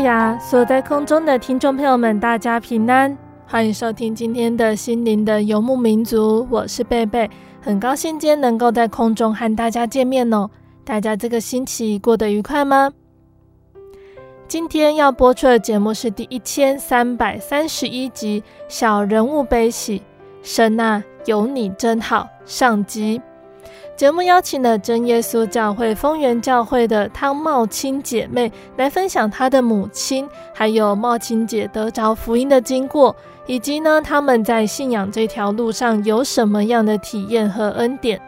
呀！所在空中的听众朋友们，大家平安，欢迎收听今天的心灵的游牧民族。我是贝贝，很高兴今天能够在空中和大家见面哦。大家这个星期过得愉快吗？今天要播出的节目是第一千三百三十一集《小人物悲喜》，神啊，有你真好，上集。节目邀请了真耶稣教会丰原教会的汤茂青姐妹来分享她的母亲，还有茂青姐得着福音的经过，以及呢他们在信仰这条路上有什么样的体验和恩典。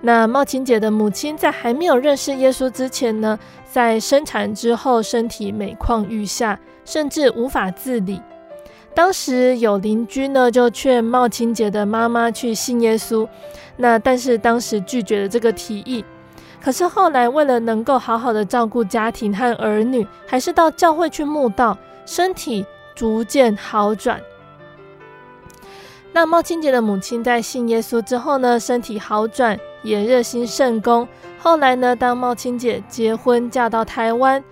那茂青姐的母亲在还没有认识耶稣之前呢，在生产之后身体每况愈下，甚至无法自理。当时有邻居呢，就劝茂青姐的妈妈去信耶稣，那但是当时拒绝了这个提议。可是后来为了能够好好的照顾家庭和儿女，还是到教会去慕道，身体逐渐好转。那茂青姐的母亲在信耶稣之后呢，身体好转，也热心圣工。后来呢，当茂青姐结婚嫁到台湾。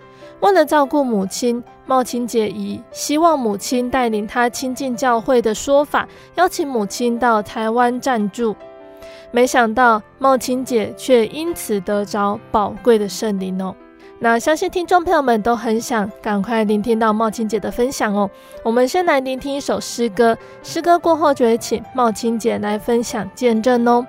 为了照顾母亲，茂青姐以希望母亲带领她亲近教会的说法，邀请母亲到台湾暂住。没想到茂青姐却因此得着宝贵的圣灵哦。那相信听众朋友们都很想赶快聆听到茂青姐的分享哦。我们先来聆听一首诗歌，诗歌过后就会请茂青姐来分享见证哦。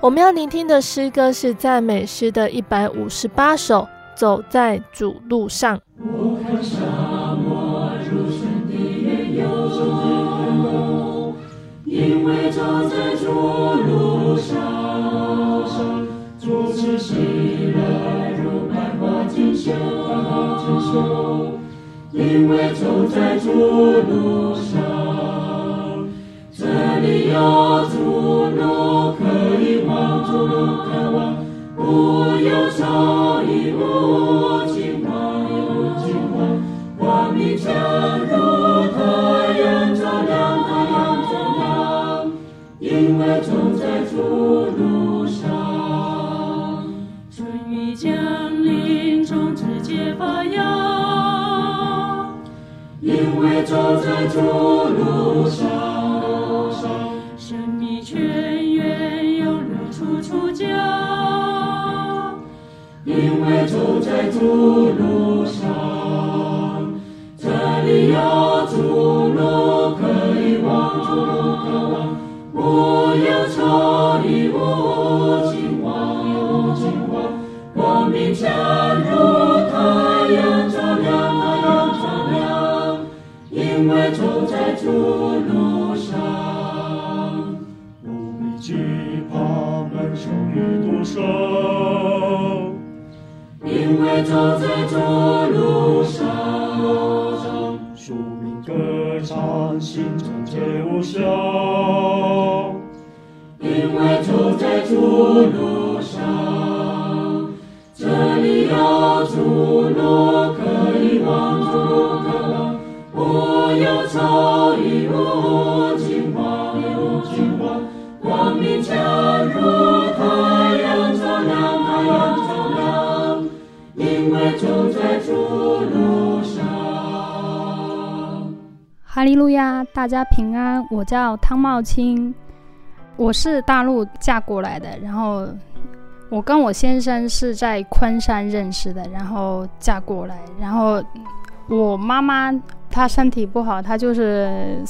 我们要聆听的诗歌是赞美诗的一百五十八首。走在主路上。我看沙漠如神的原由，因为走在主路上，主赐喜乐如百花竞秀，因为走在主路上，这里有主路可以，往。无忧愁，亦无惊慌，亦无惊慌。光明将如太阳照亮，太阳照亮。因为走在主路上，春雨降临，种子结发芽。因为走在主我叫汤茂清，我是大陆嫁过来的。然后我跟我先生是在昆山认识的，然后嫁过来。然后我妈妈她身体不好，她就是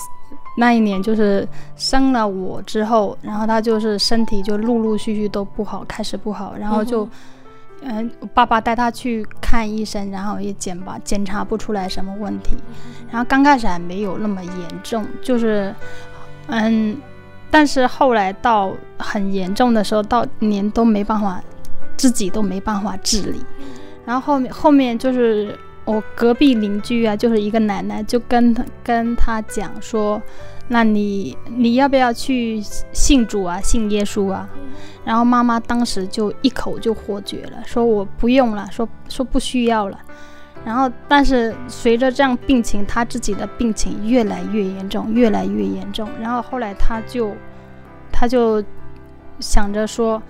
那一年就是生了我之后，然后她就是身体就陆陆续续都不好，开始不好，然后就。嗯爸爸带他去看医生，然后也检吧，检查不出来什么问题。然后刚开始还没有那么严重，就是，嗯，但是后来到很严重的时候，到连都没办法，自己都没办法治理。然后后面后面就是我隔壁邻居啊，就是一个奶奶，就跟他跟他讲说。那你你要不要去信主啊，信耶稣啊？然后妈妈当时就一口就否决了，说我不用了，说说不需要了。然后但是随着这样病情，他自己的病情越来越严重，越来越严重。然后后来他就他就想着说，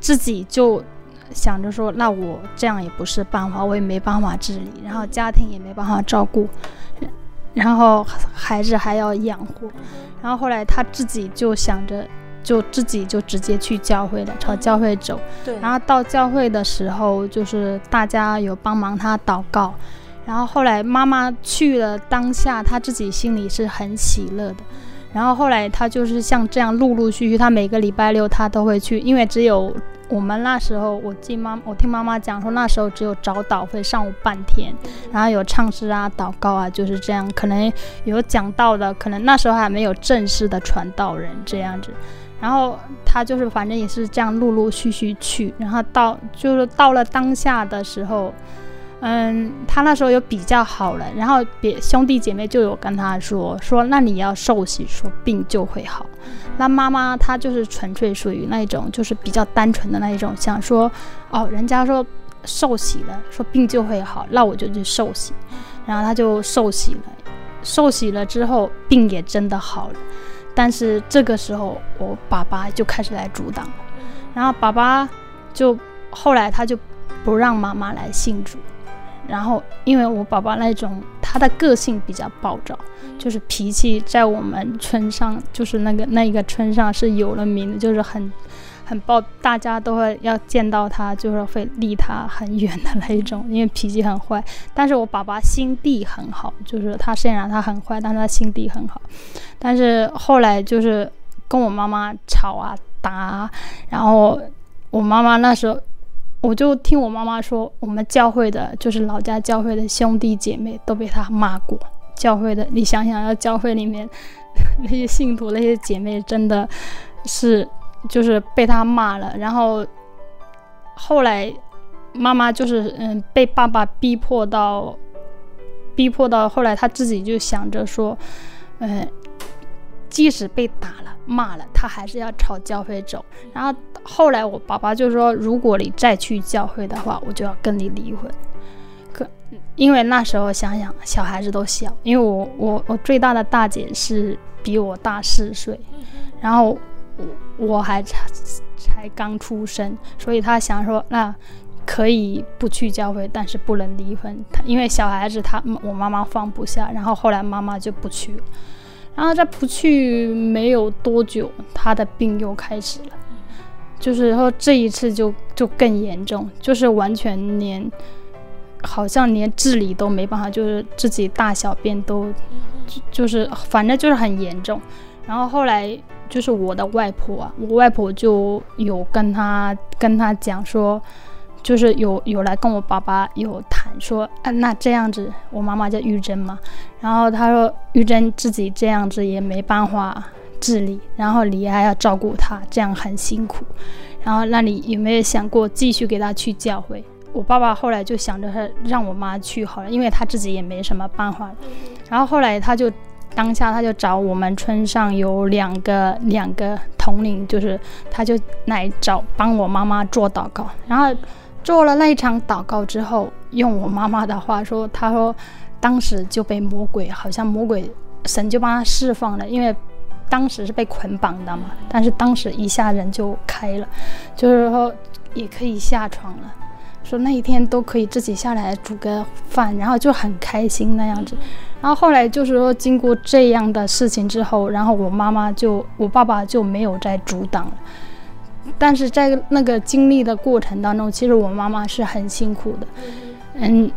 自己就想着说，那我这样也不是办法，我也没办法治理，然后家庭也没办法照顾。然后孩子还要养活，然后后来他自己就想着，就自己就直接去教会了，朝教会走。对。然后到教会的时候，就是大家有帮忙他祷告。然后后来妈妈去了，当下他自己心里是很喜乐的。然后后来他就是像这样陆陆续续，他每个礼拜六他都会去，因为只有。我们那时候，我记妈，我听妈妈讲说，那时候只有早祷会上午半天，然后有唱诗啊、祷告啊，就是这样。可能有讲道的，可能那时候还没有正式的传道人这样子。然后他就是反正也是这样陆陆续续去，然后到就是到了当下的时候。嗯，他那时候有比较好了，然后别兄弟姐妹就有跟他说说，那你要受洗，说病就会好。那妈妈她就是纯粹属于那一种，就是比较单纯的那一种，想说哦，人家说受洗了，说病就会好，那我就去受洗。然后他就受洗了，受洗了之后病也真的好了。但是这个时候我爸爸就开始来阻挡，然后爸爸就后来他就不让妈妈来信主。然后，因为我爸爸那种他的个性比较暴躁，就是脾气在我们村上，就是那个那一个村上是有了名的，就是很很暴，大家都会要见到他，就是会离他很远的那一种，因为脾气很坏。但是我爸爸心地很好，就是他虽然他很坏，但是他心地很好。但是后来就是跟我妈妈吵啊打啊，然后我妈妈那时候。我就听我妈妈说，我们教会的，就是老家教会的兄弟姐妹都被他骂过。教会的，你想想，要教会里面 那些信徒、那些姐妹，真的是就是被他骂了。然后后来妈妈就是嗯，被爸爸逼迫到，逼迫到后来，他自己就想着说，嗯，即使被打了。骂了他，还是要朝教会走。然后后来我爸爸就说：“如果你再去教会的话，我就要跟你离婚。”可因为那时候想想，小孩子都小，因为我我我最大的大姐是比我大四岁，然后我我还才才刚出生，所以他想说，那可以不去教会，但是不能离婚。他因为小孩子他，他我妈妈放不下，然后后来妈妈就不去了。然后在不去没有多久，他的病又开始了，就是说这一次就就更严重，就是完全连好像连自理都没办法，就是自己大小便都就就是反正就是很严重。然后后来就是我的外婆啊，我外婆就有跟他跟他讲说。就是有有来跟我爸爸有谈说，啊，那这样子，我妈妈叫玉珍嘛，然后他说玉珍自己这样子也没办法自理，然后你还要照顾她，这样很辛苦，然后那你有没有想过继续给她去教会？我爸爸后来就想着他让我妈去好了，因为他自己也没什么办法，然后后来他就当下他就找我们村上有两个两个统领，就是他就来找帮我妈妈做祷告，然后。做了那一场祷告之后，用我妈妈的话说，她说当时就被魔鬼，好像魔鬼神就帮她释放了，因为当时是被捆绑的嘛，但是当时一下人就开了，就是说也可以下床了。说那一天都可以自己下来煮个饭，然后就很开心那样子。然后后来就是说，经过这样的事情之后，然后我妈妈就我爸爸就没有再阻挡。但是在那个经历的过程当中，其实我妈妈是很辛苦的。嗯，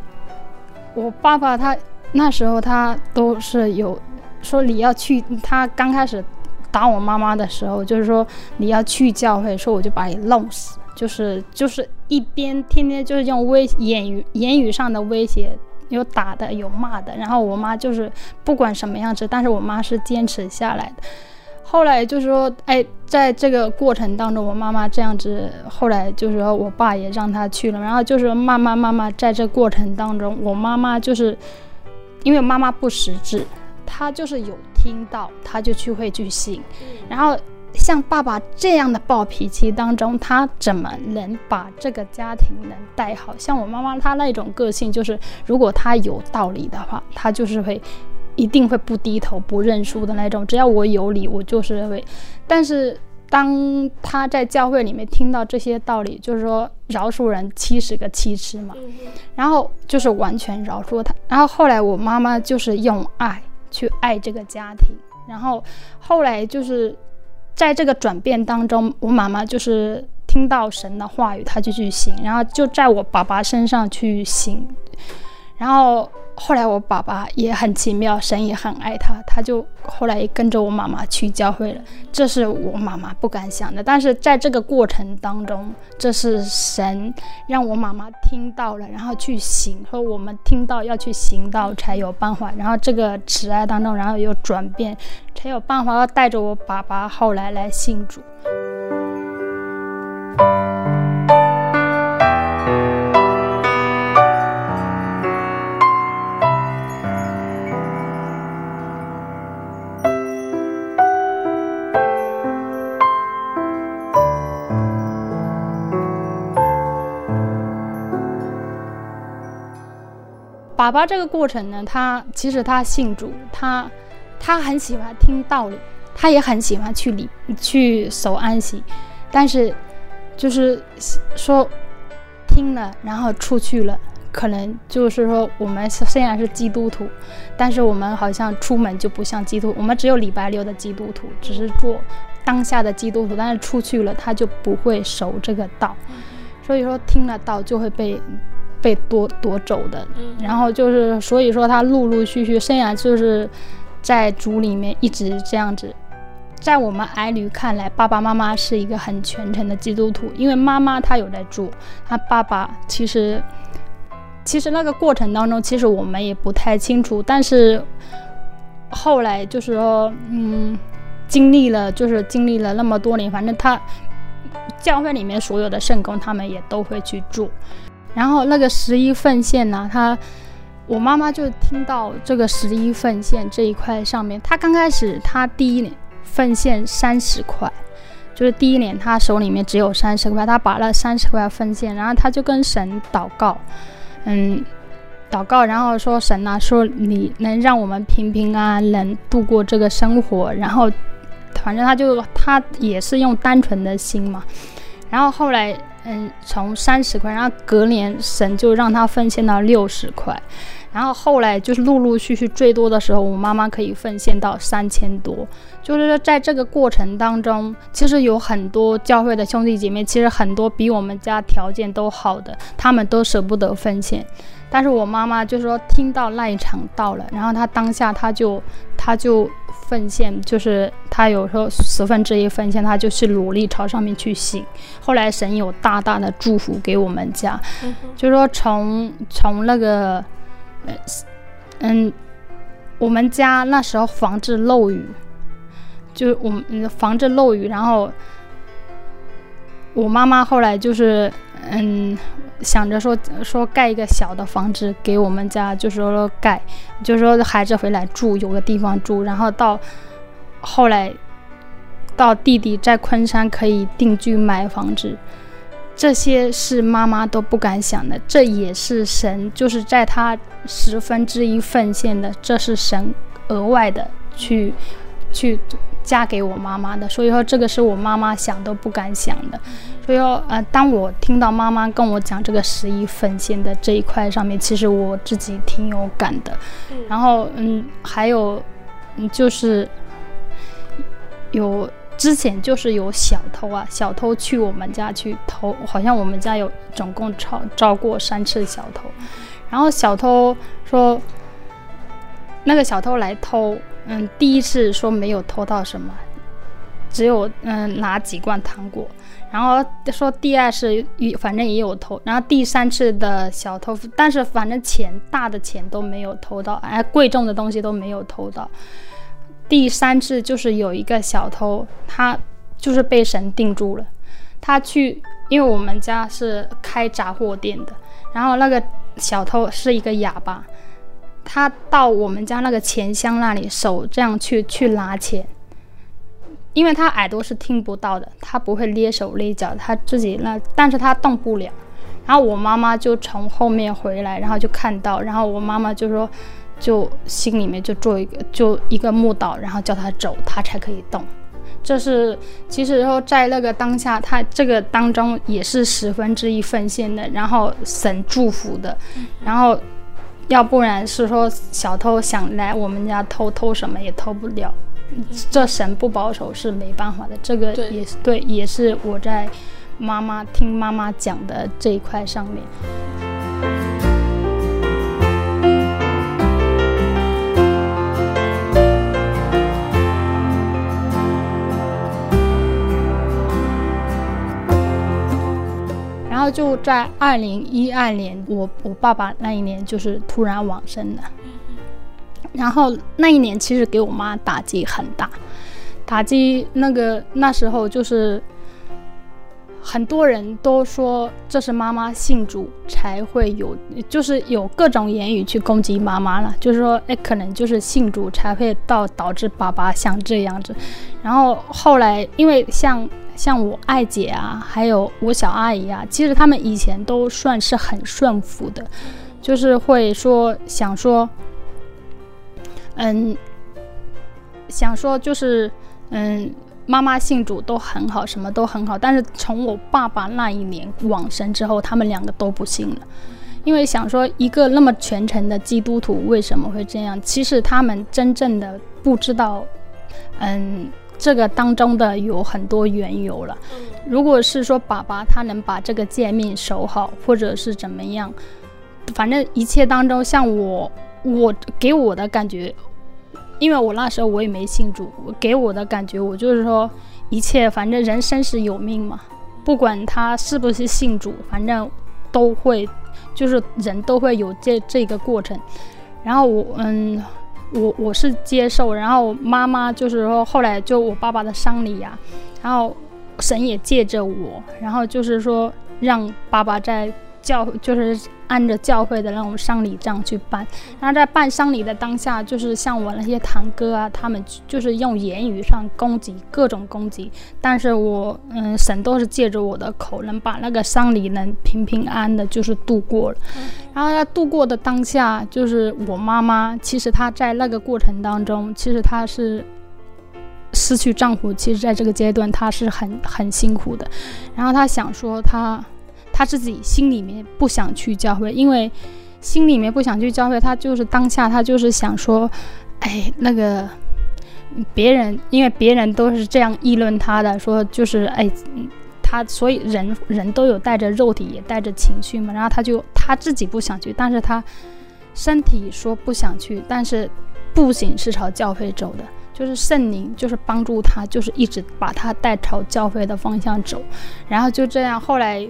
我爸爸他那时候他都是有说你要去，他刚开始打我妈妈的时候，就是说你要去教会，说我就把你弄死，就是就是一边天天就是用威言语言语上的威胁，有打的有骂的，然后我妈就是不管什么样子，但是我妈是坚持下来的。后来就是说，哎，在这个过程当中，我妈妈这样子，后来就是说我爸也让他去了，然后就是慢慢慢慢在这过程当中，我妈妈就是因为妈妈不识字，她就是有听到，她就去会去信。然后像爸爸这样的暴脾气当中，他怎么能把这个家庭能带好？像我妈妈她那种个性，就是如果她有道理的话，她就是会。一定会不低头、不认输的那种。只要我有理，我就是会。但是当他在教会里面听到这些道理，就是说饶恕人七十个七次嘛，然后就是完全饶恕他。然后后来我妈妈就是用爱去爱这个家庭。然后后来就是在这个转变当中，我妈妈就是听到神的话语，她就去行，然后就在我爸爸身上去行，然后。后来我爸爸也很奇妙，神也很爱他，他就后来跟着我妈妈去教会了。这是我妈妈不敢想的，但是在这个过程当中，这是神让我妈妈听到了，然后去行，和我们听到要去行道才有办法。然后这个慈爱当中，然后有转变，才有办法要带着我爸爸后来来信主。爸爸这个过程呢，他其实他信主，他他很喜欢听道理，他也很喜欢去礼去守安息，但是就是说听了然后出去了，可能就是说我们虽然是基督徒，但是我们好像出门就不像基督，我们只有礼拜六的基督徒，只是做当下的基督徒，但是出去了他就不会守这个道，所以说听了道就会被。被夺夺走的，然后就是，所以说他陆陆续续，生涯就是在主里面一直这样子，在我们儿女看来，爸爸妈妈是一个很虔诚的基督徒，因为妈妈她有在做，他爸爸其实其实那个过程当中，其实我们也不太清楚，但是后来就是说，嗯，经历了就是经历了那么多年，反正他教会里面所有的圣工，他们也都会去做。然后那个十一奉献呢，他我妈妈就听到这个十一奉献这一块上面，她刚开始她第一年奉献三十块，就是第一年她手里面只有三十块，她把那三十块奉献，然后她就跟神祷告，嗯，祷告，然后说神啊，说你能让我们平平安安能度过这个生活，然后反正她就她也是用单纯的心嘛，然后后来。嗯，从三十块，然后隔年神就让他奉献到六十块，然后后来就是陆陆续续最多的时候，我妈妈可以奉献到三千多。就是说，在这个过程当中，其实有很多教会的兄弟姐妹，其实很多比我们家条件都好的，他们都舍不得奉献。但是我妈妈就说，听到那一场到了，然后她当下她就她就奉献，就是她有时候十分之一奉献，她就去努力朝上面去行。后来神有大大的祝福给我们家，就说从从那个，嗯，我们家那时候防止漏雨，就我们防止漏雨，然后我妈妈后来就是嗯。想着说说盖一个小的房子给我们家，就是说盖，就是说孩子回来住有个地方住，然后到后来到弟弟在昆山可以定居买房子，这些是妈妈都不敢想的，这也是神就是在他十分之一奉献的，这是神额外的去去嫁给我妈妈的，所以说这个是我妈妈想都不敢想的。所以说，呃，当我听到妈妈跟我讲这个十一奉献的这一块上面，其实我自己挺有感的。然后，嗯，还有，嗯，就是有之前就是有小偷啊，小偷去我们家去偷，好像我们家有总共招招过三次小偷。然后小偷说，那个小偷来偷，嗯，第一次说没有偷到什么，只有嗯拿几罐糖果。然后说第二次反正也有偷，然后第三次的小偷，但是反正钱大的钱都没有偷到，哎，贵重的东西都没有偷到。第三次就是有一个小偷，他就是被神定住了，他去，因为我们家是开杂货店的，然后那个小偷是一个哑巴，他到我们家那个钱箱那里，手这样去去拿钱。因为他耳朵是听不到的，他不会捏手捏脚，他自己那，但是他动不了。然后我妈妈就从后面回来，然后就看到，然后我妈妈就说，就心里面就做一个，就一个木道，然后叫他走，他才可以动。这是其实说在那个当下，他这个当中也是十分之一奉献的，然后神祝福的，然后要不然是说小偷想来我们家偷偷什么也偷不了。这神不保守是没办法的，这个也是对，对，也是我在妈妈听妈妈讲的这一块上面。然后就在二零一二年，我我爸爸那一年就是突然往生的。然后那一年其实给我妈打击很大，打击那个那时候就是很多人都说这是妈妈信主才会有，就是有各种言语去攻击妈妈了，就是说哎，可能就是信主才会到导致爸爸像这样子。然后后来因为像像我爱姐啊，还有我小阿姨啊，其实他们以前都算是很顺服的，就是会说想说。嗯，想说就是，嗯，妈妈信主都很好，什么都很好。但是从我爸爸那一年往生之后，他们两个都不信了，因为想说一个那么虔诚的基督徒为什么会这样？其实他们真正的不知道，嗯，这个当中的有很多缘由了。如果是说爸爸他能把这个界面守好，或者是怎么样，反正一切当中，像我，我给我的感觉。因为我那时候我也没信主，给我的感觉我就是说，一切反正人生是有命嘛，不管他是不是信主，反正都会，就是人都会有这这个过程。然后我嗯，我我是接受，然后妈妈就是说后来就我爸爸的丧礼呀，然后神也借着我，然后就是说让爸爸在。教就是按着教会的那种丧礼这样去办，然后在办丧礼的当下，就是像我那些堂哥啊，他们就是用言语上攻击，各种攻击，但是我嗯，神都是借着我的口，能把那个丧礼能平平安安的，就是度过了。然后在度过的当下，就是我妈妈，其实她在那个过程当中，其实她是失去丈夫，其实在这个阶段她是很很辛苦的，然后她想说她。他自己心里面不想去教会，因为心里面不想去教会，他就是当下他就是想说，哎，那个别人，因为别人都是这样议论他的，说就是哎，他所以人人都有带着肉体，也带着情绪嘛，然后他就他自己不想去，但是他身体说不想去，但是步行是朝教会走的，就是圣灵就是帮助他，就是一直把他带朝教会的方向走，然后就这样后来。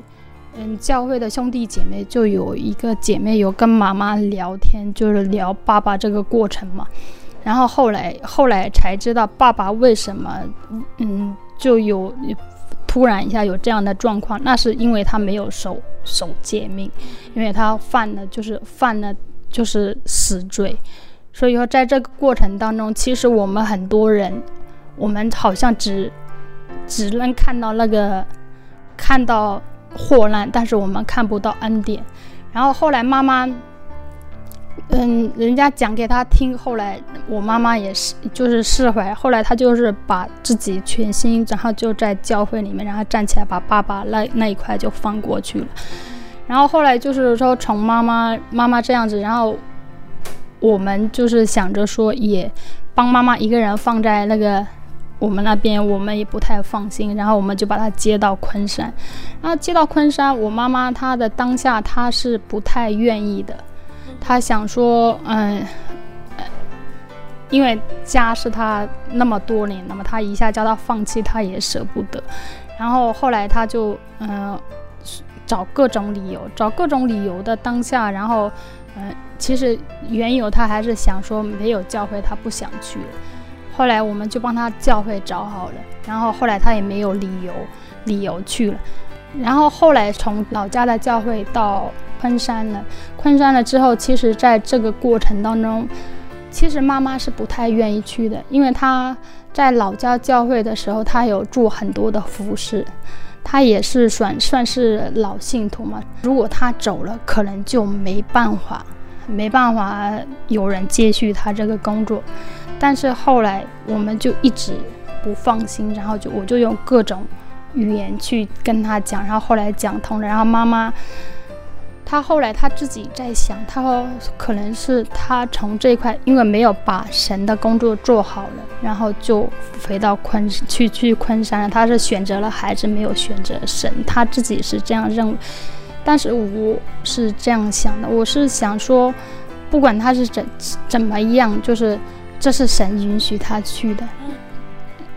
嗯，教会的兄弟姐妹就有一个姐妹有跟妈妈聊天，就是聊爸爸这个过程嘛。然后后来后来才知道爸爸为什么，嗯，就有突然一下有这样的状况，那是因为他没有守守诫命，因为他犯了就是犯了就是死罪。所以说在这个过程当中，其实我们很多人，我们好像只只能看到那个看到。祸难，但是我们看不到恩典。然后后来妈妈，嗯，人家讲给他听，后来我妈妈也是，就是释怀。后来他就是把自己全心，然后就在教会里面，然后站起来，把爸爸那那一块就放过去了。然后后来就是说，从妈妈妈妈这样子，然后我们就是想着说，也帮妈妈一个人放在那个我们那边，我们也不太放心。然后我们就把她接到昆山。然后接到昆山，我妈妈她的当下她是不太愿意的。她想说，嗯，因为家是他那么多年，那么他一下叫他放弃，他也舍不得。然后后来他就，嗯，找各种理由，找各种理由的当下，然后，嗯，其实缘由他还是想说没有教会，他不想去。后来我们就帮他教会找好了，然后后来他也没有理由，理由去了。然后后来从老家的教会到。昆山了，昆山了之后，其实在这个过程当中，其实妈妈是不太愿意去的，因为她在老家教会的时候，她有做很多的服侍，她也是算算是老信徒嘛。如果她走了，可能就没办法，没办法有人接续她这个工作。但是后来我们就一直不放心，然后就我就用各种语言去跟她讲，然后后来讲通了，然后妈妈。他后来他自己在想，他说可能是他从这一块，因为没有把神的工作做好了，然后就回到昆去去昆山了。他是选择了孩子，没有选择神，他自己是这样认为。但是我是这样想的，我是想说，不管他是怎怎么样，就是这是神允许他去的。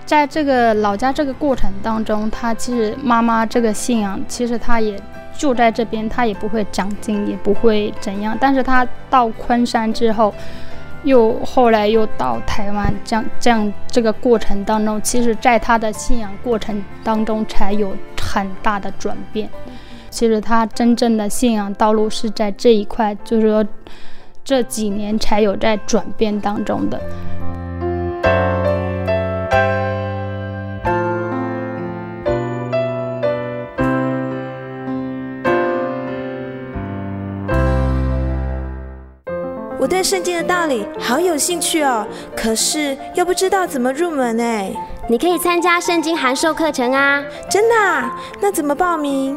在这个老家这个过程当中，他其实妈妈这个信仰，其实他也。就在这边，他也不会长进，也不会怎样。但是他到昆山之后，又后来又到台湾，这样这样这个过程当中，其实在他的信仰过程当中才有很大的转变。其实他真正的信仰道路是在这一块，就是说这几年才有在转变当中的。我对圣经的道理好有兴趣哦，可是又不知道怎么入门哎。你可以参加圣经函授课程啊！真的啊？那怎么报名？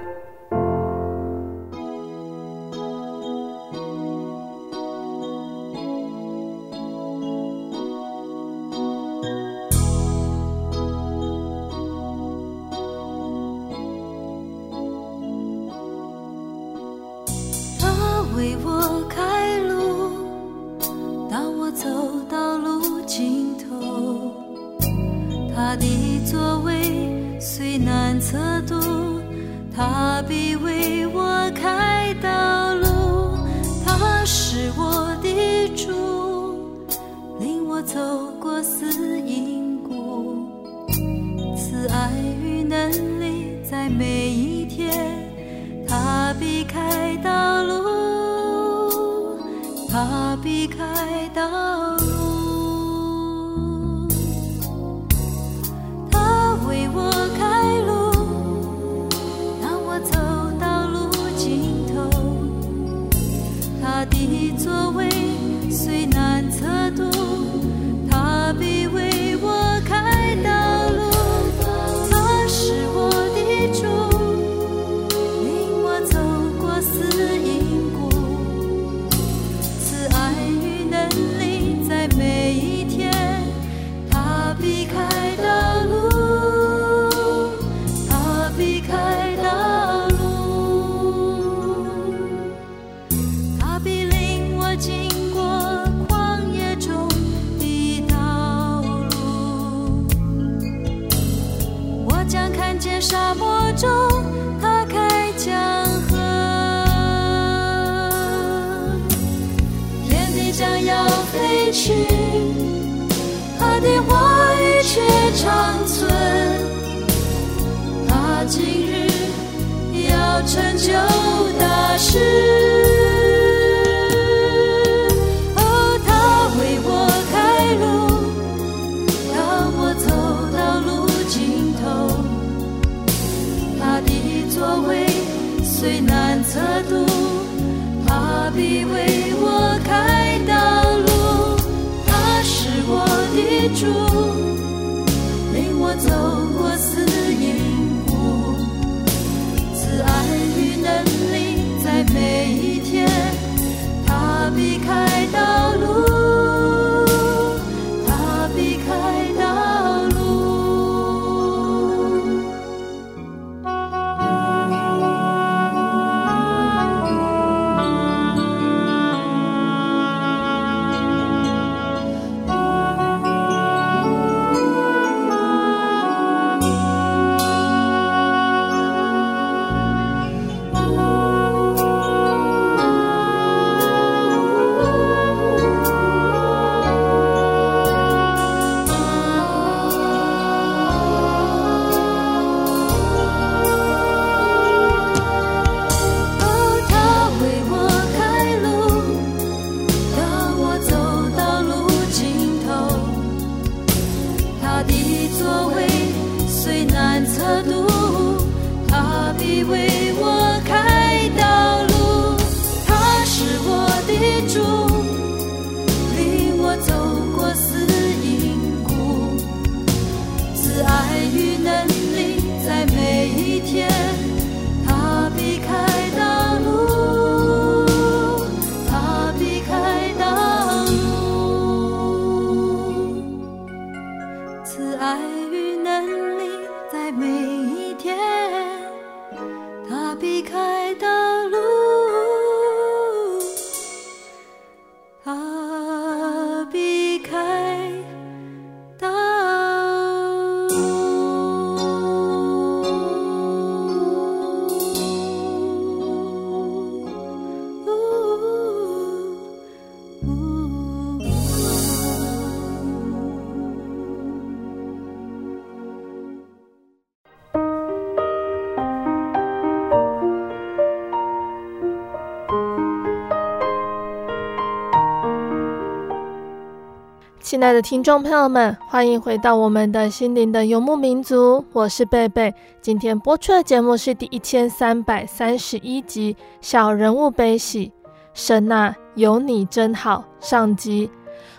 亲爱的听众朋友们，欢迎回到我们的心灵的游牧民族，我是贝贝。今天播出的节目是第一千三百三十一集《小人物悲喜》，神啊，有你真好。上集，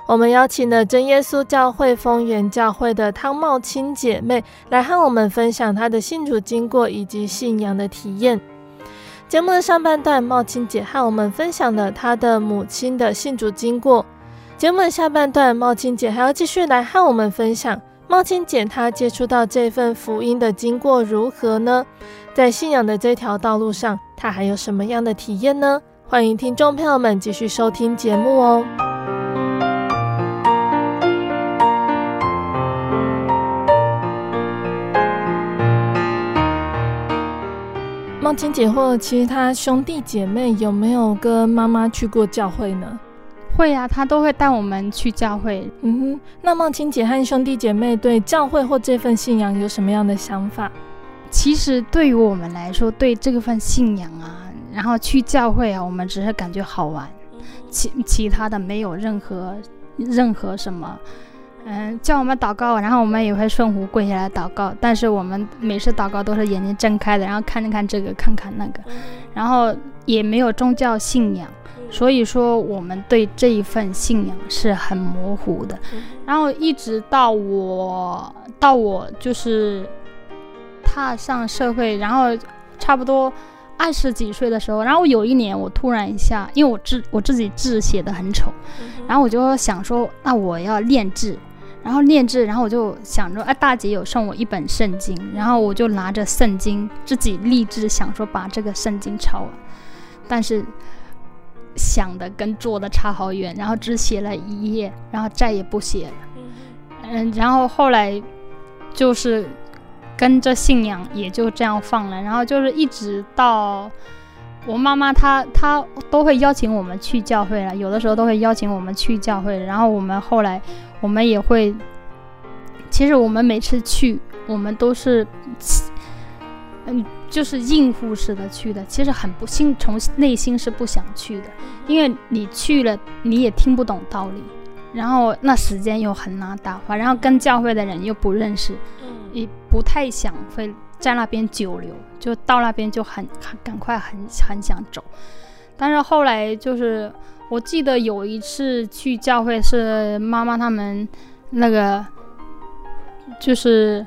我们邀请了真耶稣教会丰原教会的汤茂青姐妹来和我们分享她的信主经过以及信仰的体验。节目的上半段，茂青姐和我们分享了她的母亲的信主经过。节目下半段，茂青姐还要继续来和我们分享茂青姐她接触到这份福音的经过如何呢？在信仰的这条道路上，她还有什么样的体验呢？欢迎听众朋友们继续收听节目哦。茂青姐或其他兄弟姐妹有没有跟妈妈去过教会呢？会啊，他都会带我们去教会。嗯哼，那茂青姐和兄弟姐妹对教会或这份信仰有什么样的想法？其实对于我们来说，对这份信仰啊，然后去教会啊，我们只是感觉好玩，其其他的没有任何任何什么。嗯，叫我们祷告，然后我们也会顺服跪下来祷告。但是我们每次祷告都是眼睛睁开的，然后看看这个，看看那个，然后也没有宗教信仰。所以说，我们对这一份信仰是很模糊的。然后一直到我到我就是踏上社会，然后差不多二十几岁的时候，然后有一年我突然一下，因为我字我自己字写的很丑，然后我就想说，那我要练字，然后练字，然后我就想着，哎，大姐有送我一本圣经，然后我就拿着圣经自己立志想说把这个圣经抄完，但是。想的跟做的差好远，然后只写了一页，然后再也不写了。嗯，然后后来就是跟着信仰也就这样放了，然后就是一直到我妈妈她她都会邀请我们去教会了，有的时候都会邀请我们去教会，然后我们后来我们也会，其实我们每次去我们都是，嗯，就是应付似的去的，其实很不心从内心是不想去的，因为你去了你也听不懂道理，然后那时间又很难打发，然后跟教会的人又不认识。也不太想会在那边久留，就到那边就很赶快很很想走，但是后来就是我记得有一次去教会是妈妈他们那个就是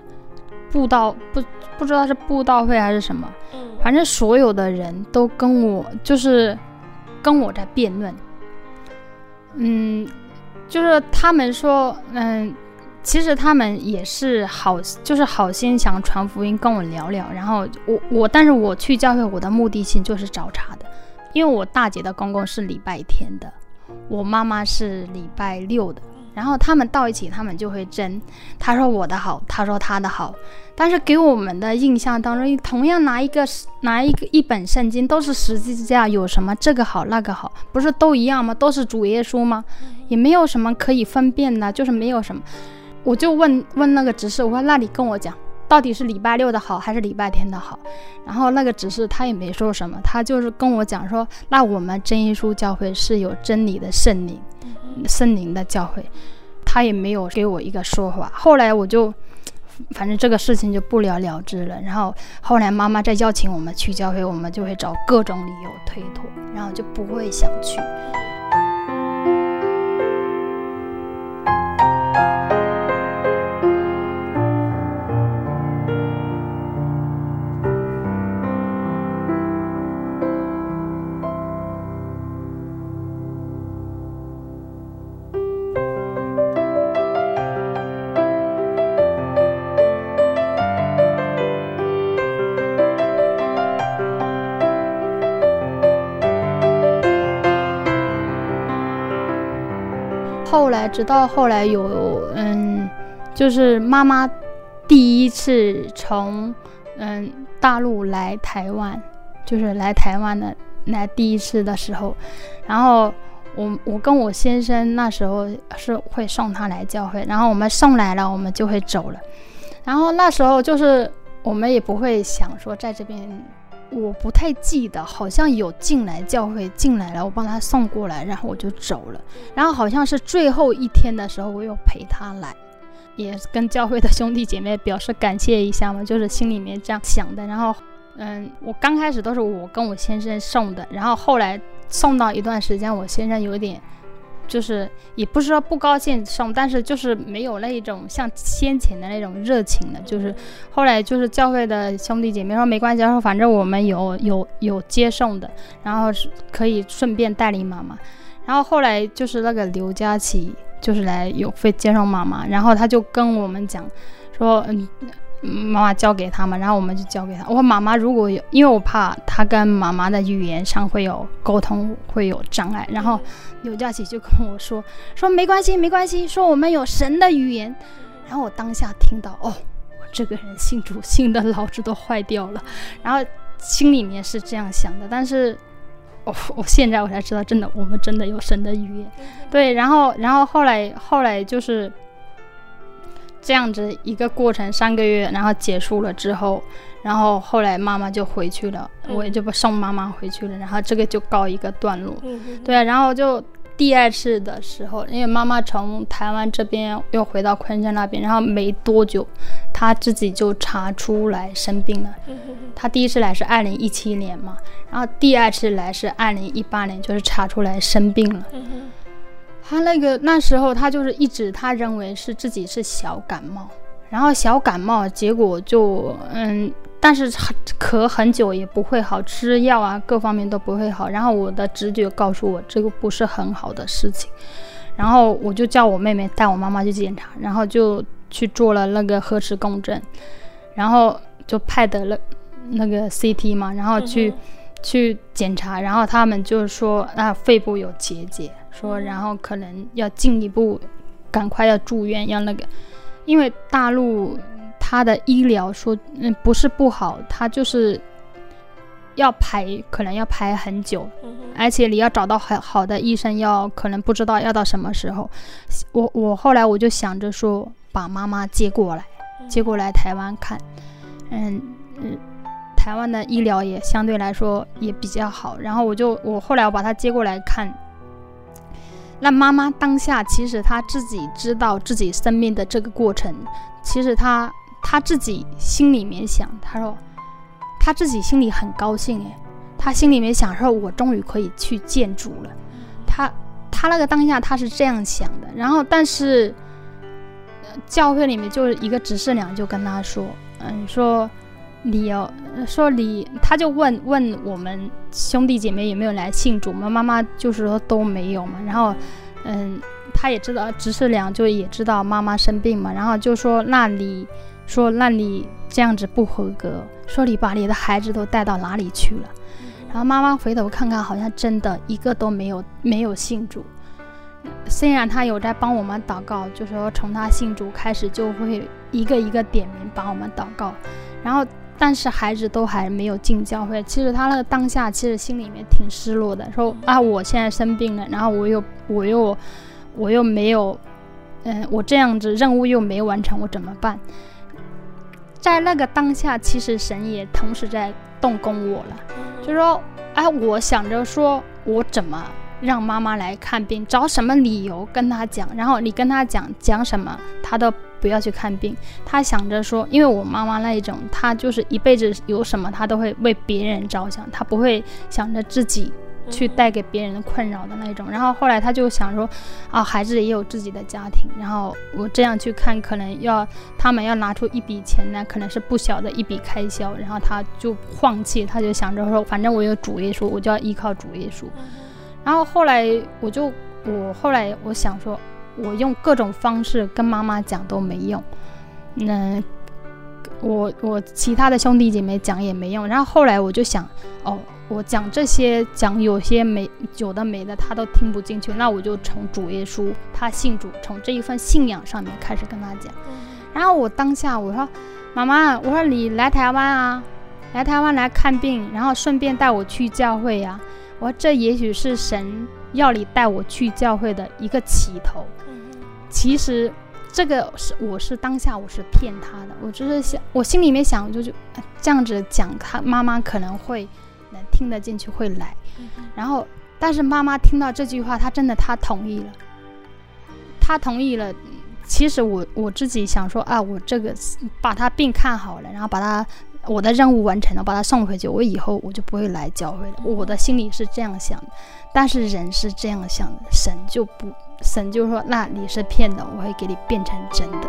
布道不不知道是布道会还是什么，反正所有的人都跟我就是跟我在辩论，嗯，就是他们说嗯。其实他们也是好，就是好心想传福音跟我聊聊。然后我我，但是我去教会，我的目的性就是找茬的，因为我大姐的公公是礼拜天的，我妈妈是礼拜六的。然后他们到一起，他们就会争。他说我的好，他说他的好。但是给我们的印象当中，同样拿一个拿一个一本圣经，都是十字架，有什么这个好那个好，不是都一样吗？都是主耶稣吗？也没有什么可以分辨的，就是没有什么。我就问问那个执事，我说：“那你跟我讲，到底是礼拜六的好还是礼拜天的好？”然后那个执事他也没说什么，他就是跟我讲说：“那我们真耶稣教会是有真理的圣灵，圣灵的教会。”他也没有给我一个说法。后来我就，反正这个事情就不了了之了。然后后来妈妈再邀请我们去教会，我们就会找各种理由推脱，然后就不会想去。直到后来有嗯，就是妈妈第一次从嗯大陆来台湾，就是来台湾的来第一次的时候，然后我我跟我先生那时候是会送他来教会，然后我们送来了，我们就会走了，然后那时候就是我们也不会想说在这边。我不太记得，好像有进来教会进来了，我帮他送过来，然后我就走了。然后好像是最后一天的时候，我又陪他来，也跟教会的兄弟姐妹表示感谢一下嘛，就是心里面这样想的。然后，嗯，我刚开始都是我跟我先生送的，然后后来送到一段时间，我先生有点。就是也不是说不高兴送，但是就是没有那一种像先前的那种热情了。就是后来就是教会的兄弟姐妹说没关系，说反正我们有有有接送的，然后是可以顺便带领妈妈。然后后来就是那个刘佳琪就是来有会接送妈妈，然后他就跟我们讲说嗯。妈妈交给他嘛，然后我们就交给他。我说妈妈如果有，因为我怕他跟妈妈的语言上会有沟通会有障碍。然后刘佳琪就跟我说说没关系没关系，说我们有神的语言。然后我当下听到哦，我这个人信主信的脑子都坏掉了。然后心里面是这样想的，但是我、哦、我现在我才知道，真的我们真的有神的语言。对，然后然后后来后来就是。这样子一个过程，三个月，然后结束了之后，然后后来妈妈就回去了，嗯、我也就不送妈妈回去了，然后这个就告一个段落。嗯、对啊，然后就第二次的时候，因为妈妈从台湾这边又回到昆山那边，然后没多久，她自己就查出来生病了。嗯、她第一次来是二零一七年嘛，然后第二次来是二零一八年，就是查出来生病了。嗯他那个那时候，他就是一直他认为是自己是小感冒，然后小感冒，结果就嗯，但是咳很久也不会好，吃药啊各方面都不会好。然后我的直觉告诉我这个不是很好的事情，然后我就叫我妹妹带我妈妈去检查，然后就去做了那个核磁共振，然后就拍的了那个 CT 嘛，然后去、嗯、去检查，然后他们就说啊肺部有结节。说，然后可能要进一步，赶快要住院，要那个，因为大陆他的医疗说，嗯，不是不好，他就是要排，可能要排很久，而且你要找到很好的医生，要可能不知道要到什么时候。我我后来我就想着说，把妈妈接过来，接过来台湾看，嗯嗯，台湾的医疗也相对来说也比较好。然后我就我后来我把他接过来看。那妈妈当下其实她自己知道自己生命的这个过程，其实她她自己心里面想，她说，她自己心里很高兴诶，她心里面想说，我终于可以去见主了。她她那个当下她是这样想的，然后但是，教会里面就是一个执事娘就跟她说，嗯，说。你要说你，他就问问我们兄弟姐妹有没有来庆祝，我们？妈妈就是说都没有嘛。然后，嗯，他也知道执事俩就也知道妈妈生病嘛。然后就说那你说那你这样子不合格，说你把你的孩子都带到哪里去了？然后妈妈回头看看，好像真的一个都没有没有信主。虽然他有在帮我们祷告，就说从他信主开始就会一个一个点名帮我们祷告，然后。但是孩子都还没有进教会，其实他那个当下其实心里面挺失落的，说啊，我现在生病了，然后我又我又我又没有，嗯，我这样子任务又没完成，我怎么办？在那个当下，其实神也同时在动工我了，就说，哎，我想着说我怎么让妈妈来看病，找什么理由跟他讲，然后你跟他讲讲什么，他都。不要去看病，他想着说，因为我妈妈那一种，她就是一辈子有什么，她都会为别人着想，她不会想着自己去带给别人的困扰的那一种。然后后来他就想说，啊，孩子也有自己的家庭，然后我这样去看，可能要他们要拿出一笔钱来，可能是不小的一笔开销。然后他就放弃，他就想着说，反正我有主耶稣，我就要依靠主耶稣。然后后来我就，我后来我想说。我用各种方式跟妈妈讲都没用，那我我其他的兄弟姐妹讲也没用。然后后来我就想，哦，我讲这些讲有些没有的没的，他都听不进去。那我就从主耶稣，他信主，从这一份信仰上面开始跟他讲。然后我当下我说，妈妈，我说你来台湾啊，来台湾来看病，然后顺便带我去教会呀。我说这也许是神要你带我去教会的一个起头。其实，这个是我是当下我是骗他的，我就是想，我心里面想就就这样子讲，他妈妈可能会能听得进去，会来。然后，但是妈妈听到这句话，她真的她同意了，她同意了。其实我我自己想说啊，我这个把他病看好了，然后把他我的任务完成了，把他送回去，我以后我就不会来教会了。我的心里是这样想的，但是人是这样想的，神就不。神就说：“那你是骗的，我会给你变成真的。”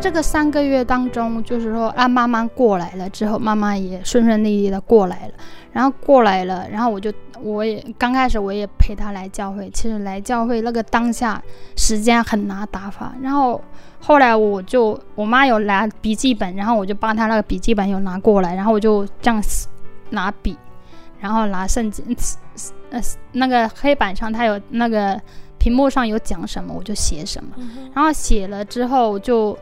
这个三个月当中，就是说，啊，慢慢过来了之后，妈妈也顺顺利利的过来了。然后过来了，然后我就，我也刚开始我也陪他来教会。其实来教会那个当下时间很难打发。然后后来我就，我妈有拿笔记本，然后我就帮她那个笔记本有拿过来，然后我就这样拿笔，然后拿圣经，呃，那个黑板上它有那个屏幕上有讲什么，我就写什么。然后写了之后就。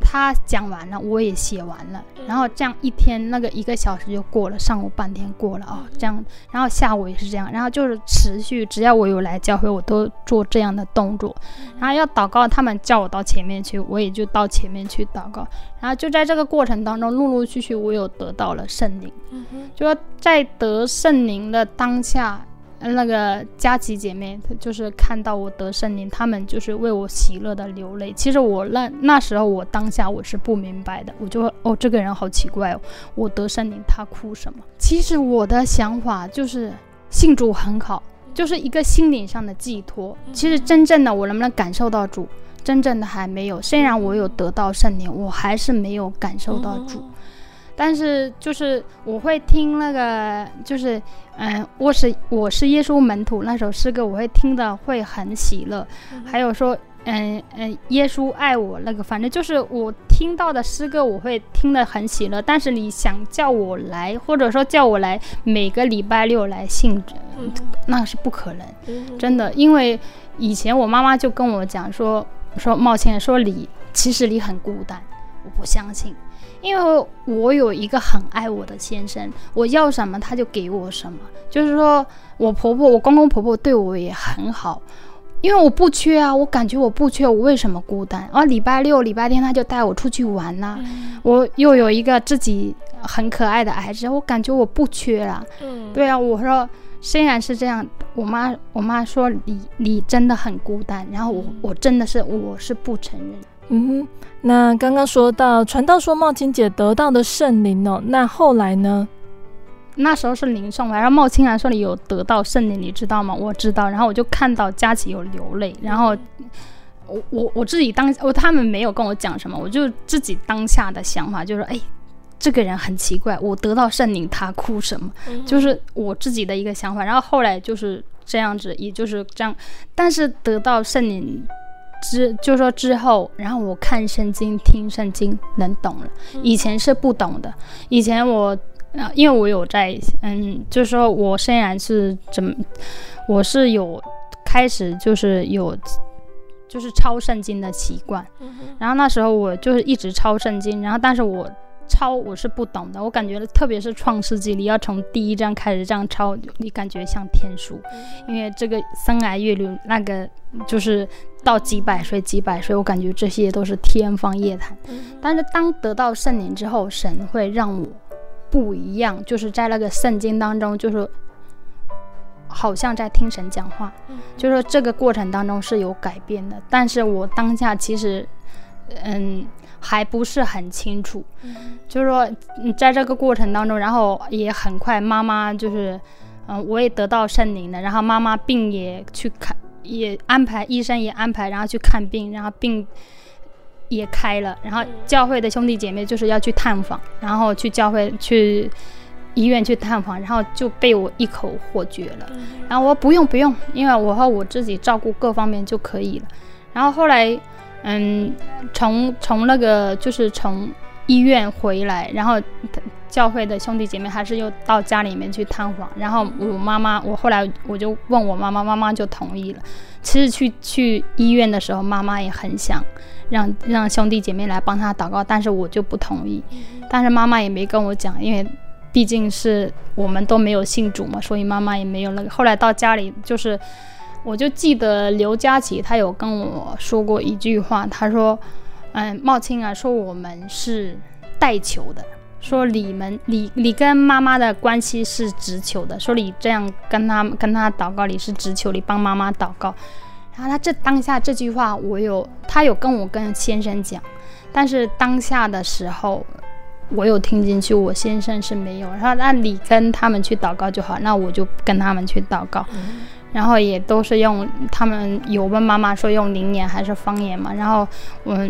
他讲完了，我也写完了，然后这样一天那个一个小时就过了，上午半天过了啊、哦，这样，然后下午也是这样，然后就是持续，只要我有来教会，我都做这样的动作，然后要祷告，他们叫我到前面去，我也就到前面去祷告，然后就在这个过程当中，陆陆续续我有得到了圣灵，就说在得圣灵的当下。那个佳琪姐妹，她就是看到我得圣灵，她们就是为我喜乐的流泪。其实我那那时候我当下我是不明白的，我就哦，这个人好奇怪哦，我得圣灵他哭什么？其实我的想法就是信主很好，就是一个心灵上的寄托。其实真正的我能不能感受到主，真正的还没有。虽然我有得到圣灵，我还是没有感受到主。但是就是我会听那个，就是嗯，我是我是耶稣门徒那首诗歌，我会听的会很喜乐。嗯、还有说，嗯嗯，耶稣爱我那个，反正就是我听到的诗歌，我会听得很喜乐。但是你想叫我来，或者说叫我来每个礼拜六来信，嗯、那是不可能，嗯、真的，因为以前我妈妈就跟我讲说，说冒歉，说你其实你很孤单。我不相信，因为我有一个很爱我的先生，我要什么他就给我什么。就是说我婆婆、我公公婆婆对我也很好，因为我不缺啊，我感觉我不缺，我为什么孤单？啊，礼拜六、礼拜天他就带我出去玩呐、啊，嗯、我又有一个自己很可爱的孩子，我感觉我不缺了。嗯，对啊，我说虽然是这样，我妈我妈说你你真的很孤单，然后我我真的是我是不承认。嗯哼，那刚刚说到传道说茂青姐得到的圣灵哦，那后来呢？那时候是领送，然后茂青还说你有得到圣灵，你知道吗？我知道，然后我就看到佳琪有流泪，然后我我我自己当我他们没有跟我讲什么，我就自己当下的想法就是，哎，这个人很奇怪，我得到圣灵他哭什么？嗯、就是我自己的一个想法。然后后来就是这样子，也就是这样，但是得到圣灵。之就说之后，然后我看圣经、听圣经，能懂了。以前是不懂的。以前我，呃，因为我有在，嗯，就是说我虽然是怎么，我是有开始就是有，就是抄圣经的习惯。然后那时候我就是一直抄圣经，然后但是我。抄我是不懂的，我感觉特别是创世纪，你要从第一章开始这样抄，你感觉像天书，因为这个生儿育女那个就是到几百岁几百岁，我感觉这些都是天方夜谭。但是当得到圣灵之后，神会让我不一样，就是在那个圣经当中，就是好像在听神讲话，就是说这个过程当中是有改变的。但是我当下其实，嗯。还不是很清楚，嗯、就是说，在这个过程当中，然后也很快，妈妈就是，嗯、呃，我也得到圣灵了，然后妈妈病也去看，也安排医生也安排，然后去看病，然后病也开了，然后教会的兄弟姐妹就是要去探访，然后去教会去医院去探访，然后就被我一口火绝了，嗯、然后我不用不用，因为我和我自己照顾各方面就可以了，然后后来。嗯，从从那个就是从医院回来，然后教会的兄弟姐妹还是又到家里面去探访，然后我妈妈，我后来我就问我妈妈，妈妈就同意了。其实去去医院的时候，妈妈也很想让让兄弟姐妹来帮她祷告，但是我就不同意。但是妈妈也没跟我讲，因为毕竟是我们都没有信主嘛，所以妈妈也没有那个。后来到家里就是。我就记得刘佳琪，她有跟我说过一句话，她说：“嗯，茂青啊，说我们是带球的，说你们你你跟妈妈的关系是直求的，说你这样跟他跟他祷告，你是直求，你帮妈妈祷告。然后他这当下这句话，我有他有跟我跟先生讲，但是当下的时候我有听进去，我先生是没有。然后那你跟他们去祷告就好，那我就跟他们去祷告。嗯”然后也都是用他们有问妈妈说用灵言还是方言嘛，然后我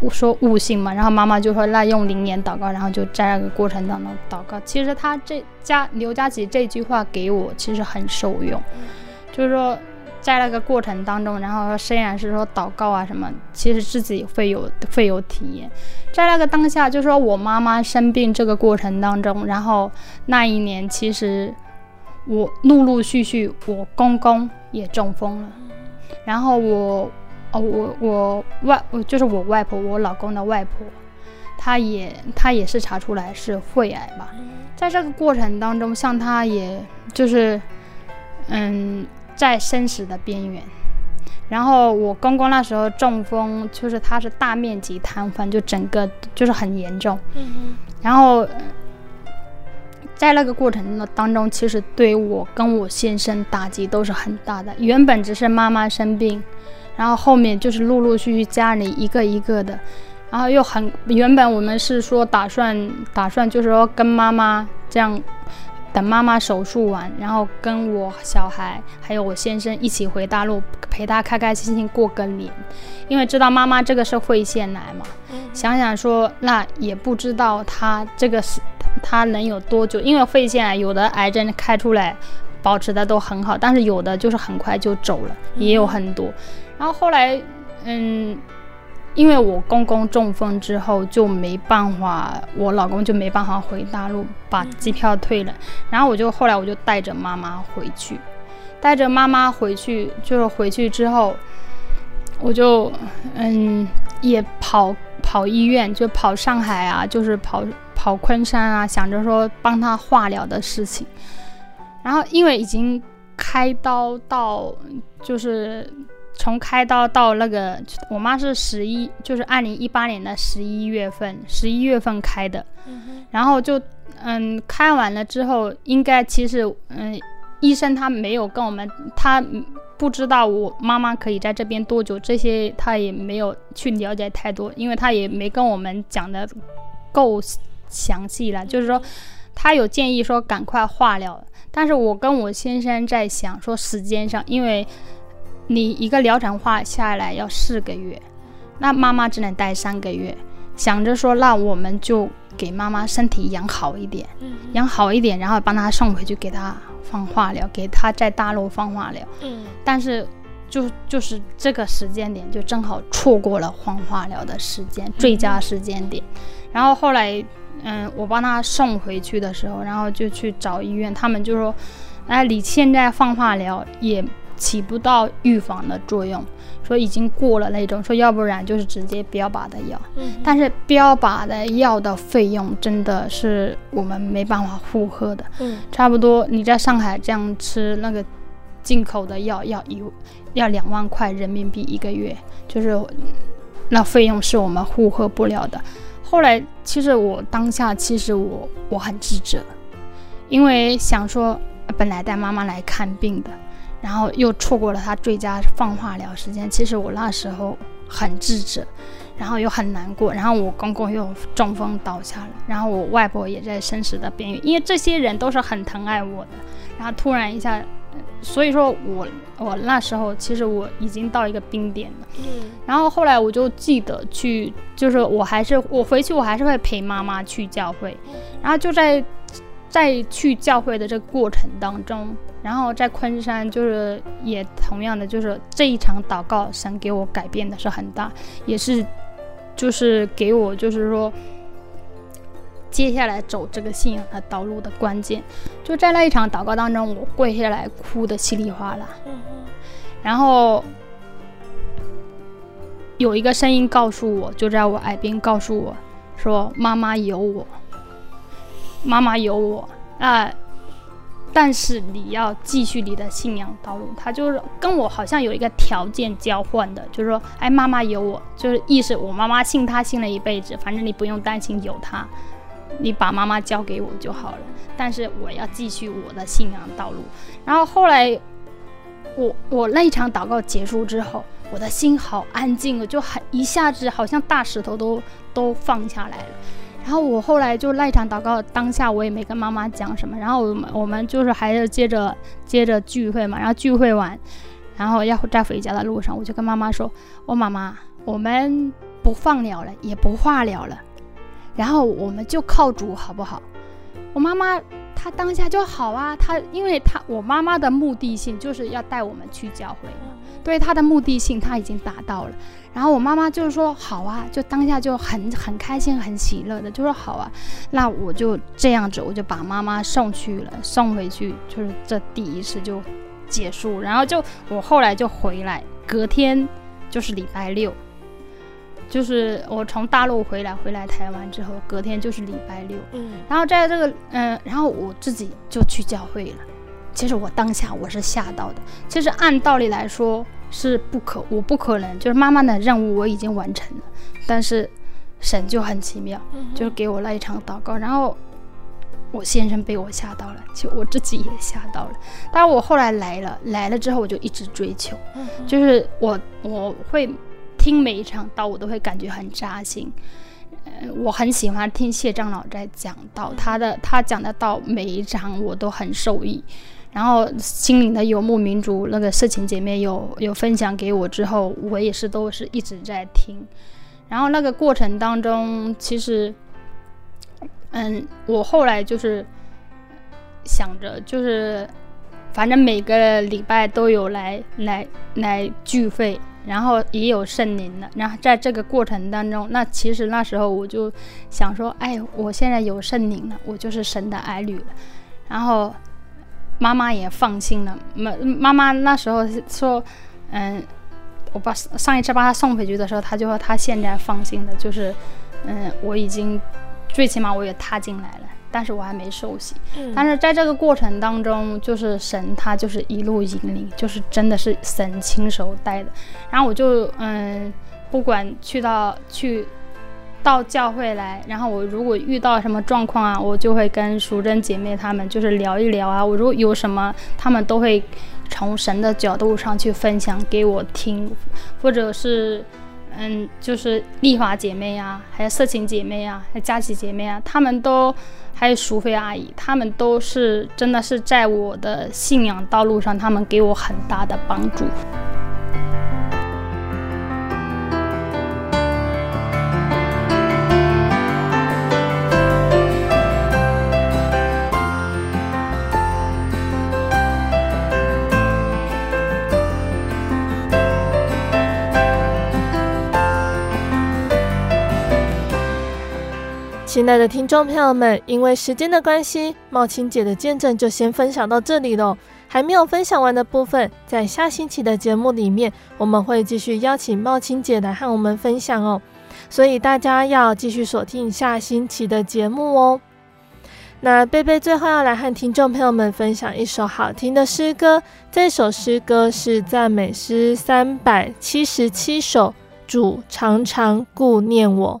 我说悟性嘛，然后妈妈就说那用灵言祷告，然后就在那个过程当中祷告。其实他这家刘佳琪这句话给我其实很受用，就是说在那个过程当中，然后虽然是说祷告啊什么，其实自己会有会有体验，在那个当下，就是说我妈妈生病这个过程当中，然后那一年其实。我陆陆续续，我公公也中风了，然后我，哦，我我外，我就是我外婆，我老公的外婆，她也她也是查出来是肺癌吧，在这个过程当中，像她也就是，嗯，在生死的边缘，然后我公公那时候中风，就是他是大面积瘫痪，就整个就是很严重，然后。在那个过程的当中，其实对我跟我先生打击都是很大的。原本只是妈妈生病，然后后面就是陆陆续续家里一个一个的，然后又很原本我们是说打算打算就是说跟妈妈这样等妈妈手术完，然后跟我小孩还有我先生一起回大陆，陪他开开心心过个年。因为知道妈妈这个是肺腺癌嘛，想想说那也不知道他这个是他能有多久，因为肺腺癌有的癌症开出来保持的都很好，但是有的就是很快就走了，也有很多。然后后来，嗯。因为我公公中风之后就没办法，我老公就没办法回大陆把机票退了，然后我就后来我就带着妈妈回去，带着妈妈回去，就是回去之后，我就嗯也跑跑医院，就跑上海啊，就是跑跑昆山啊，想着说帮他化疗的事情，然后因为已经开刀到就是。从开刀到那个，我妈是十一，就是二零一八年的十一月份，十一月份开的，然后就嗯开完了之后，应该其实嗯医生他没有跟我们，他不知道我妈妈可以在这边多久，这些他也没有去了解太多，因为他也没跟我们讲的够详细了，就是说他有建议说赶快化疗，但是我跟我先生在想说时间上，因为。你一个疗程化下来要四个月，那妈妈只能待三个月。想着说，那我们就给妈妈身体养好一点，养好一点，然后帮她送回去给她放化疗，给她在大陆放化疗。嗯，但是就就是这个时间点就正好错过了放化疗的时间，最佳时间点。然后后来，嗯，我帮他送回去的时候，然后就去找医院，他们就说，哎，你现在放化疗也。起不到预防的作用，说已经过了那种，说要不然就是直接标靶的药，嗯、但是标靶的药的费用真的是我们没办法负荷的，嗯，差不多你在上海这样吃那个进口的药要一要两万块人民币一个月，就是那费用是我们负荷不了的。后来其实我当下其实我我很自责，因为想说本来带妈妈来看病的。然后又错过了他最佳放化疗时间，其实我那时候很自责，然后又很难过，然后我公公又中风倒下了，然后我外婆也在生死的边缘，因为这些人都是很疼爱我的，然后突然一下，所以说我我那时候其实我已经到一个冰点了，嗯，然后后来我就记得去，就是我还是我回去我还是会陪妈妈去教会，然后就在在去教会的这个过程当中。然后在昆山，就是也同样的，就是这一场祷告，神给我改变的是很大，也是，就是给我就是说，接下来走这个信仰的道路的关键，就在那一场祷告当中，我跪下来哭得稀里哗啦，然后有一个声音告诉我，就在我耳边告诉我说：“妈妈有我，妈妈有我。”啊。但是你要继续你的信仰道路，他就是跟我好像有一个条件交换的，就是说，哎，妈妈有我，就是意思我妈妈信他信了一辈子，反正你不用担心有他，你把妈妈交给我就好了。但是我要继续我的信仰道路。然后后来，我我那一场祷告结束之后，我的心好安静，就很一下子好像大石头都都放下来了。然后我后来就那一场祷告当下，我也没跟妈妈讲什么。然后我们我们就是还是接着接着聚会嘛。然后聚会完，然后要在回家的路上，我就跟妈妈说：“我妈妈，我们不放疗了，也不化疗了，然后我们就靠主，好不好？”我妈妈她当下就好啊，她因为她我妈妈的目的性就是要带我们去教会嘛，对她的目的性她已经达到了。然后我妈妈就是说好啊，就当下就很很开心、很喜乐的，就说好啊，那我就这样子，我就把妈妈送去了，送回去，就是这第一次就结束。然后就我后来就回来，隔天就是礼拜六，就是我从大陆回来，回来台湾之后，隔天就是礼拜六。嗯，然后在这个嗯，然后我自己就去教会了。其实我当下我是吓到的，其实按道理来说。是不可，我不可能，就是妈妈的任务我已经完成了，但是神就很奇妙，就是给我那一场祷告，然后我先生被我吓到了，就我自己也吓到了。当然我后来来了，来了之后我就一直追求，就是我我会听每一场道，我都会感觉很扎心，我很喜欢听谢长老在讲道，他的他讲的道每一场我都很受益。然后心灵的游牧民族那个色情姐妹有有分享给我之后，我也是都是一直在听。然后那个过程当中，其实，嗯，我后来就是想着，就是反正每个礼拜都有来来来聚会。然后也有圣灵了，然后在这个过程当中，那其实那时候我就想说，哎，我现在有圣灵了，我就是神的儿女了。然后妈妈也放心了，妈妈妈那时候说，嗯，我把上一次把她送回去的时候，她就说她现在放心了，就是，嗯，我已经最起码我也踏进来了。但是我还没受洗，嗯，但是在这个过程当中，就是神他就是一路引领，就是真的是神亲手带的。然后我就嗯，不管去到去到教会来，然后我如果遇到什么状况啊，我就会跟淑珍姐妹她们就是聊一聊啊。我如果有什么，她们都会从神的角度上去分享给我听，或者是。嗯，就是丽华姐妹呀，还有色情姐妹啊，还有佳琪姐妹啊，她们都还有淑菲阿姨，她们都是真的是在我的信仰道路上，她们给我很大的帮助。亲爱的听众朋友们，因为时间的关系，茂青姐的见证就先分享到这里喽。还没有分享完的部分，在下星期的节目里面，我们会继续邀请茂青姐来和我们分享哦。所以大家要继续锁定下星期的节目哦。那贝贝最后要来和听众朋友们分享一首好听的诗歌，这首诗歌是赞美诗三百七十七首，主常常顾念我。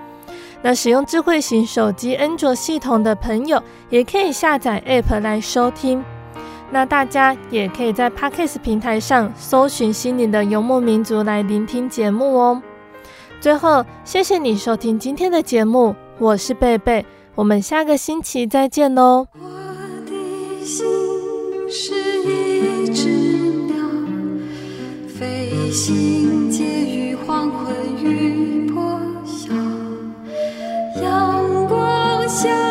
那使用智慧型手机安卓系统的朋友，也可以下载 App 来收听。那大家也可以在 Podcast 平台上搜寻心灵的游牧民族来聆听节目哦。最后，谢谢你收听今天的节目，我是贝贝，我们下个星期再见喽。我的心是一只鸟，飞行光